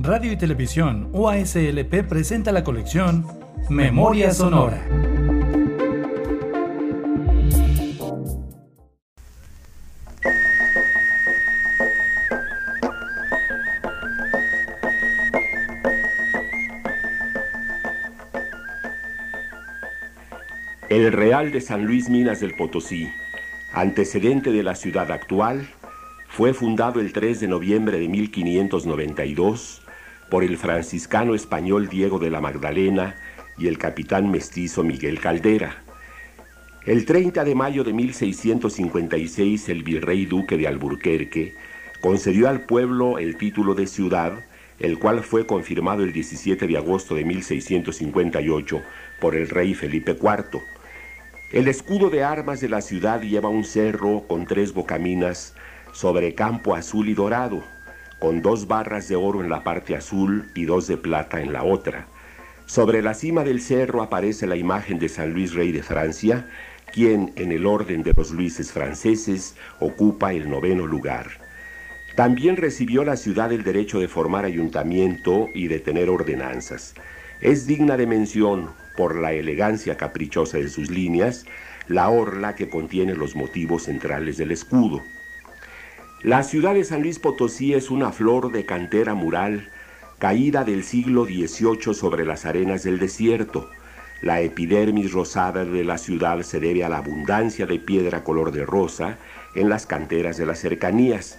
Radio y Televisión UASLP presenta la colección Memoria Sonora. El Real de San Luis Minas del Potosí, antecedente de la ciudad actual, fue fundado el 3 de noviembre de 1592 por el franciscano español Diego de la Magdalena y el capitán mestizo Miguel Caldera. El 30 de mayo de 1656 el virrey duque de Alburquerque concedió al pueblo el título de ciudad, el cual fue confirmado el 17 de agosto de 1658 por el rey Felipe IV. El escudo de armas de la ciudad lleva un cerro con tres bocaminas sobre campo azul y dorado, con dos barras de oro en la parte azul y dos de plata en la otra. Sobre la cima del cerro aparece la imagen de San Luis Rey de Francia, quien en el orden de los Luises franceses ocupa el noveno lugar. También recibió la ciudad el derecho de formar ayuntamiento y de tener ordenanzas. Es digna de mención, por la elegancia caprichosa de sus líneas, la orla que contiene los motivos centrales del escudo. La ciudad de San Luis Potosí es una flor de cantera mural caída del siglo XVIII sobre las arenas del desierto. La epidermis rosada de la ciudad se debe a la abundancia de piedra color de rosa en las canteras de las cercanías.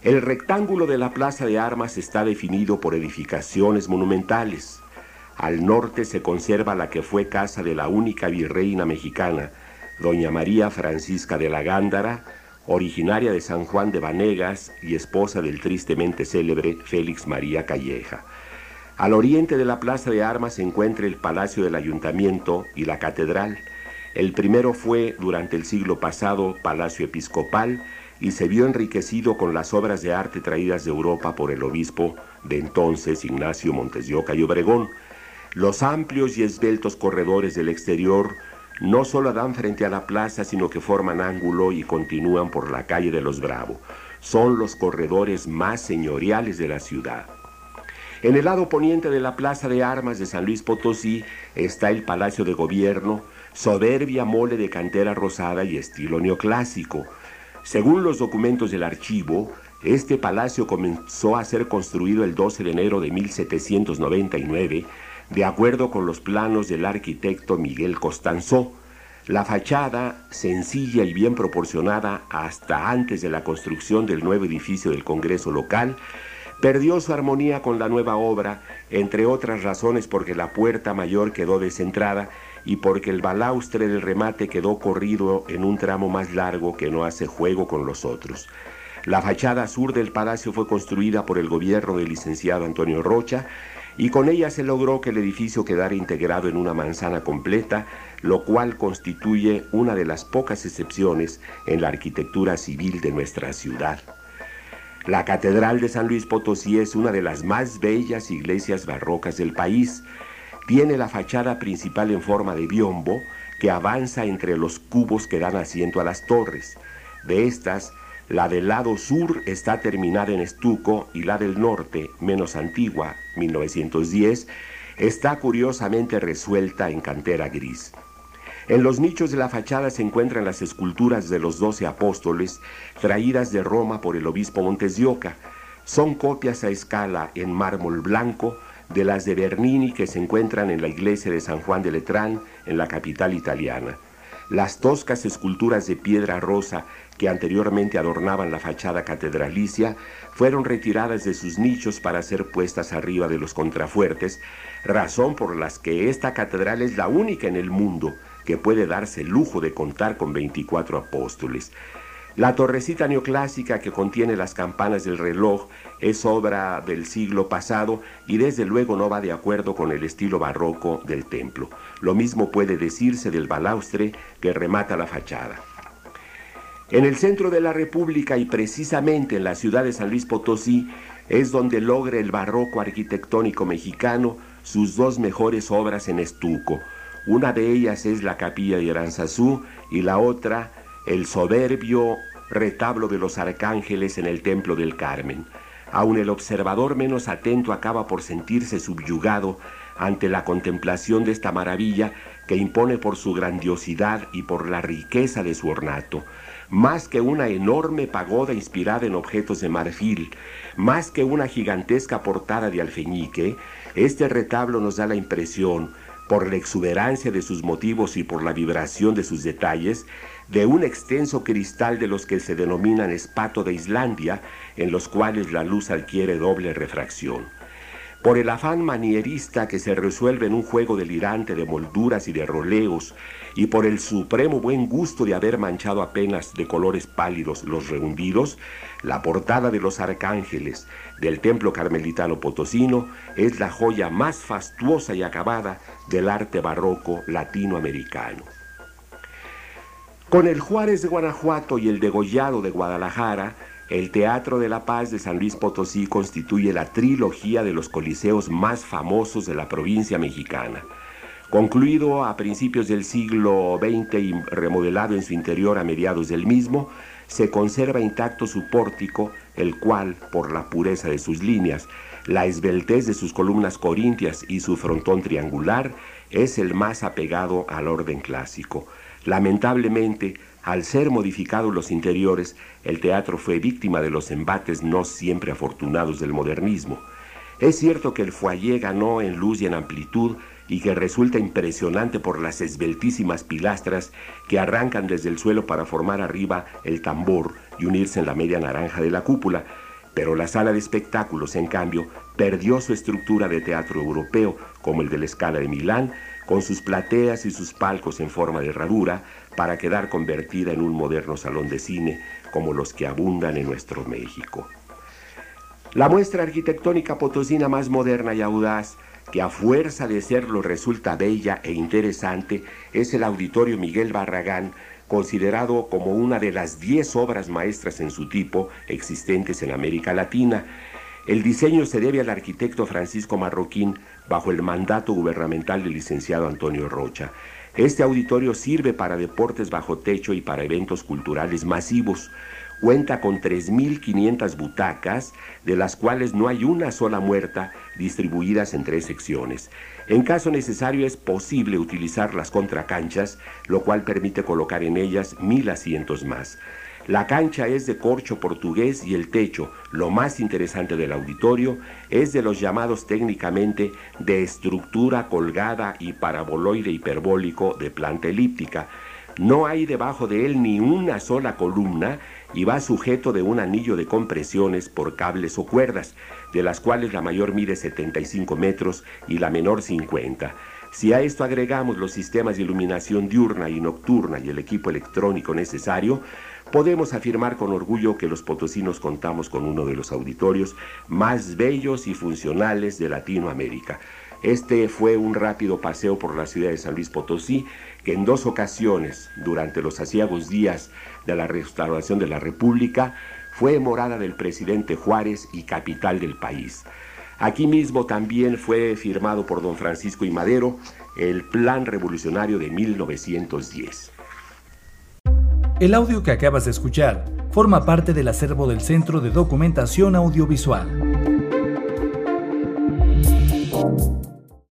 El rectángulo de la plaza de armas está definido por edificaciones monumentales. Al norte se conserva la que fue casa de la única virreina mexicana, doña María Francisca de la Gándara, originaria de San Juan de Vanegas y esposa del tristemente célebre Félix María Calleja. Al oriente de la Plaza de Armas se encuentra el Palacio del Ayuntamiento y la Catedral. El primero fue, durante el siglo pasado, Palacio Episcopal y se vio enriquecido con las obras de arte traídas de Europa por el obispo de entonces, Ignacio Montes de y Obregón. Los amplios y esbeltos corredores del exterior no solo dan frente a la plaza, sino que forman ángulo y continúan por la calle de los Bravo. Son los corredores más señoriales de la ciudad. En el lado poniente de la Plaza de Armas de San Luis Potosí está el Palacio de Gobierno, soberbia mole de cantera rosada y estilo neoclásico. Según los documentos del archivo, este palacio comenzó a ser construido el 12 de enero de 1799 de acuerdo con los planos del arquitecto Miguel Costanzó. La fachada, sencilla y bien proporcionada hasta antes de la construcción del nuevo edificio del Congreso local, perdió su armonía con la nueva obra, entre otras razones porque la puerta mayor quedó descentrada y porque el balaustre del remate quedó corrido en un tramo más largo que no hace juego con los otros. La fachada sur del palacio fue construida por el gobierno del licenciado Antonio Rocha y con ella se logró que el edificio quedara integrado en una manzana completa, lo cual constituye una de las pocas excepciones en la arquitectura civil de nuestra ciudad. La Catedral de San Luis Potosí es una de las más bellas iglesias barrocas del país. Tiene la fachada principal en forma de biombo que avanza entre los cubos que dan asiento a las torres. De estas, la del lado sur está terminada en estuco y la del norte, menos antigua, 1910, está curiosamente resuelta en cantera gris. En los nichos de la fachada se encuentran las esculturas de los doce apóstoles traídas de Roma por el obispo Montes de Oca. Son copias a escala en mármol blanco de las de Bernini que se encuentran en la iglesia de San Juan de Letrán, en la capital italiana. Las toscas esculturas de piedra rosa que anteriormente adornaban la fachada catedralicia fueron retiradas de sus nichos para ser puestas arriba de los contrafuertes, razón por las que esta catedral es la única en el mundo que puede darse el lujo de contar con 24 apóstoles. La torrecita neoclásica que contiene las campanas del reloj es obra del siglo pasado y desde luego no va de acuerdo con el estilo barroco del templo. Lo mismo puede decirse del balaustre que remata la fachada. En el centro de la República y precisamente en la ciudad de San Luis Potosí es donde logra el barroco arquitectónico mexicano sus dos mejores obras en estuco. Una de ellas es la capilla de Aranzazú y la otra el soberbio retablo de los arcángeles en el Templo del Carmen. aun el observador menos atento acaba por sentirse subyugado ante la contemplación de esta maravilla que impone por su grandiosidad y por la riqueza de su ornato, más que una enorme pagoda inspirada en objetos de marfil, más que una gigantesca portada de alfeñique, este retablo nos da la impresión, por la exuberancia de sus motivos y por la vibración de sus detalles, de un extenso cristal de los que se denominan espato de Islandia, en los cuales la luz adquiere doble refracción por el afán manierista que se resuelve en un juego delirante de molduras y de roleos, y por el supremo buen gusto de haber manchado apenas de colores pálidos los rehundidos, la portada de los arcángeles del templo carmelitano potosino es la joya más fastuosa y acabada del arte barroco latinoamericano. Con el Juárez de Guanajuato y el degollado de Guadalajara, el Teatro de la Paz de San Luis Potosí constituye la trilogía de los coliseos más famosos de la provincia mexicana. Concluido a principios del siglo XX y remodelado en su interior a mediados del mismo, se conserva intacto su pórtico, el cual, por la pureza de sus líneas, la esbeltez de sus columnas corintias y su frontón triangular, es el más apegado al orden clásico. Lamentablemente, al ser modificados los interiores, el teatro fue víctima de los embates no siempre afortunados del modernismo. Es cierto que el foyer ganó en luz y en amplitud y que resulta impresionante por las esbeltísimas pilastras que arrancan desde el suelo para formar arriba el tambor y unirse en la media naranja de la cúpula, pero la sala de espectáculos, en cambio, perdió su estructura de teatro europeo, como el de la escala de Milán, con sus plateas y sus palcos en forma de herradura, para quedar convertida en un moderno salón de cine como los que abundan en nuestro México. La muestra arquitectónica potosina más moderna y audaz, que a fuerza de serlo resulta bella e interesante, es el Auditorio Miguel Barragán, considerado como una de las diez obras maestras en su tipo existentes en América Latina. El diseño se debe al arquitecto Francisco Marroquín, bajo el mandato gubernamental del licenciado Antonio Rocha. Este auditorio sirve para deportes bajo techo y para eventos culturales masivos. Cuenta con 3.500 butacas, de las cuales no hay una sola muerta, distribuidas en tres secciones. En caso necesario es posible utilizar las contracanchas, lo cual permite colocar en ellas mil asientos más. La cancha es de corcho portugués y el techo, lo más interesante del auditorio, es de los llamados técnicamente de estructura colgada y paraboloide hiperbólico de planta elíptica. No hay debajo de él ni una sola columna y va sujeto de un anillo de compresiones por cables o cuerdas, de las cuales la mayor mide 75 metros y la menor 50. Si a esto agregamos los sistemas de iluminación diurna y nocturna y el equipo electrónico necesario, podemos afirmar con orgullo que los potosinos contamos con uno de los auditorios más bellos y funcionales de Latinoamérica. Este fue un rápido paseo por la ciudad de San Luis Potosí, que en dos ocasiones, durante los asiagos días de la restauración de la República, fue morada del presidente Juárez y capital del país. Aquí mismo también fue firmado por don Francisco y Madero el Plan Revolucionario de 1910. El audio que acabas de escuchar forma parte del acervo del Centro de Documentación Audiovisual.